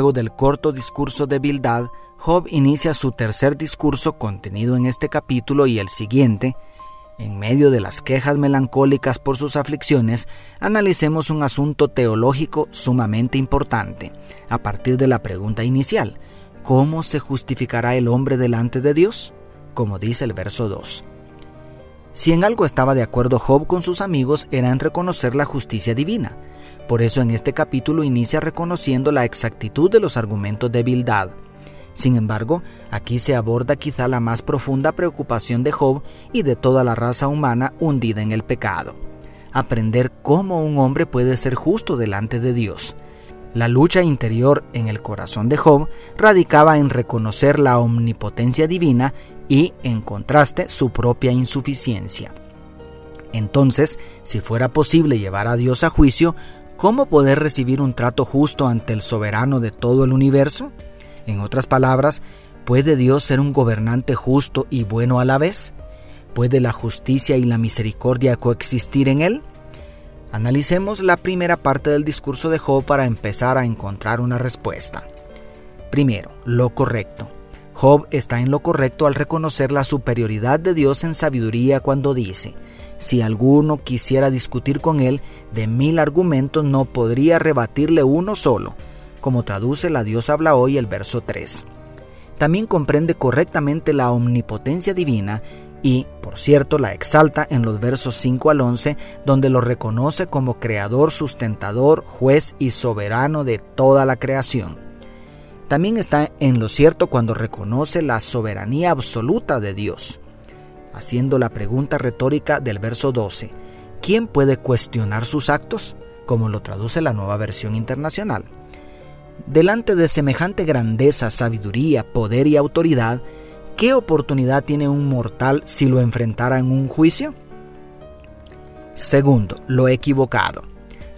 Luego del corto discurso de Bildad, Job inicia su tercer discurso contenido en este capítulo y el siguiente. En medio de las quejas melancólicas por sus aflicciones, analicemos un asunto teológico sumamente importante, a partir de la pregunta inicial, ¿cómo se justificará el hombre delante de Dios? Como dice el verso 2. Si en algo estaba de acuerdo Job con sus amigos era en reconocer la justicia divina. Por eso en este capítulo inicia reconociendo la exactitud de los argumentos de Bildad. Sin embargo, aquí se aborda quizá la más profunda preocupación de Job y de toda la raza humana hundida en el pecado. Aprender cómo un hombre puede ser justo delante de Dios. La lucha interior en el corazón de Job radicaba en reconocer la omnipotencia divina y, en contraste, su propia insuficiencia. Entonces, si fuera posible llevar a Dios a juicio, ¿cómo poder recibir un trato justo ante el soberano de todo el universo? En otras palabras, ¿puede Dios ser un gobernante justo y bueno a la vez? ¿Puede la justicia y la misericordia coexistir en él? Analicemos la primera parte del discurso de Job para empezar a encontrar una respuesta. Primero, lo correcto. Job está en lo correcto al reconocer la superioridad de Dios en sabiduría cuando dice, si alguno quisiera discutir con él, de mil argumentos no podría rebatirle uno solo, como traduce la Dios habla hoy el verso 3. También comprende correctamente la omnipotencia divina y, por cierto, la exalta en los versos 5 al 11, donde lo reconoce como creador, sustentador, juez y soberano de toda la creación. También está en lo cierto cuando reconoce la soberanía absoluta de Dios, haciendo la pregunta retórica del verso 12, ¿quién puede cuestionar sus actos? como lo traduce la nueva versión internacional. Delante de semejante grandeza, sabiduría, poder y autoridad, ¿qué oportunidad tiene un mortal si lo enfrentara en un juicio? Segundo, lo equivocado.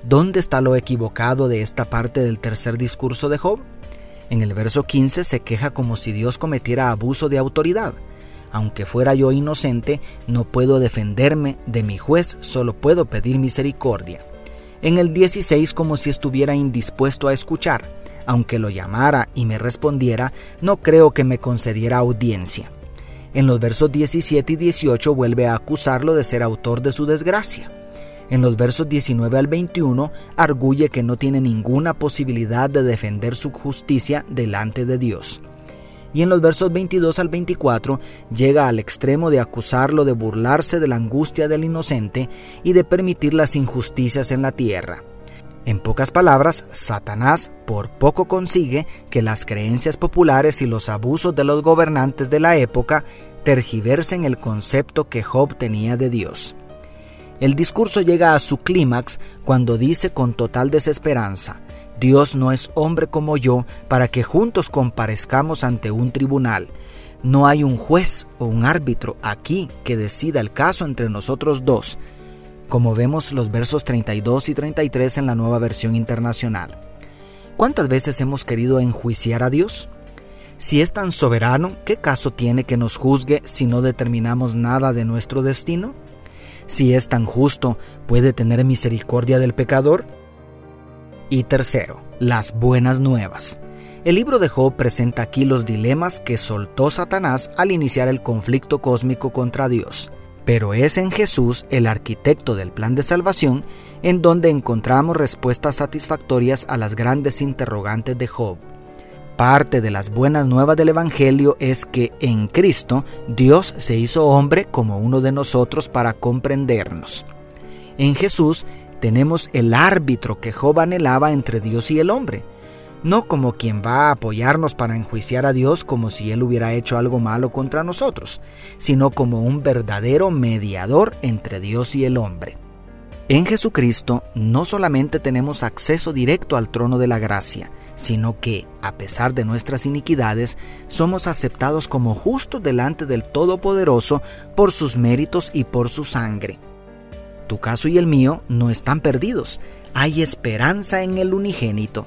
¿Dónde está lo equivocado de esta parte del tercer discurso de Job? En el verso 15 se queja como si Dios cometiera abuso de autoridad. Aunque fuera yo inocente, no puedo defenderme de mi juez, solo puedo pedir misericordia. En el 16 como si estuviera indispuesto a escuchar aunque lo llamara y me respondiera, no creo que me concediera audiencia. En los versos 17 y 18 vuelve a acusarlo de ser autor de su desgracia. En los versos 19 al 21 arguye que no tiene ninguna posibilidad de defender su justicia delante de Dios. Y en los versos 22 al 24 llega al extremo de acusarlo de burlarse de la angustia del inocente y de permitir las injusticias en la tierra. En pocas palabras, Satanás por poco consigue que las creencias populares y los abusos de los gobernantes de la época tergiversen el concepto que Job tenía de Dios. El discurso llega a su clímax cuando dice con total desesperanza, Dios no es hombre como yo para que juntos comparezcamos ante un tribunal. No hay un juez o un árbitro aquí que decida el caso entre nosotros dos como vemos los versos 32 y 33 en la nueva versión internacional. ¿Cuántas veces hemos querido enjuiciar a Dios? Si es tan soberano, ¿qué caso tiene que nos juzgue si no determinamos nada de nuestro destino? Si es tan justo, ¿puede tener misericordia del pecador? Y tercero, las buenas nuevas. El libro de Job presenta aquí los dilemas que soltó Satanás al iniciar el conflicto cósmico contra Dios. Pero es en Jesús, el arquitecto del plan de salvación, en donde encontramos respuestas satisfactorias a las grandes interrogantes de Job. Parte de las buenas nuevas del Evangelio es que en Cristo Dios se hizo hombre como uno de nosotros para comprendernos. En Jesús tenemos el árbitro que Job anhelaba entre Dios y el hombre, no como quien va a apoyarnos para enjuiciar a Dios como si Él hubiera hecho algo malo contra nosotros, sino como un verdadero mediador entre Dios y el hombre. En Jesucristo no solamente tenemos acceso directo al trono de la gracia, sino que, a pesar de nuestras iniquidades, somos aceptados como justos delante del Todopoderoso por sus méritos y por su sangre. Tu caso y el mío no están perdidos, hay esperanza en el unigénito.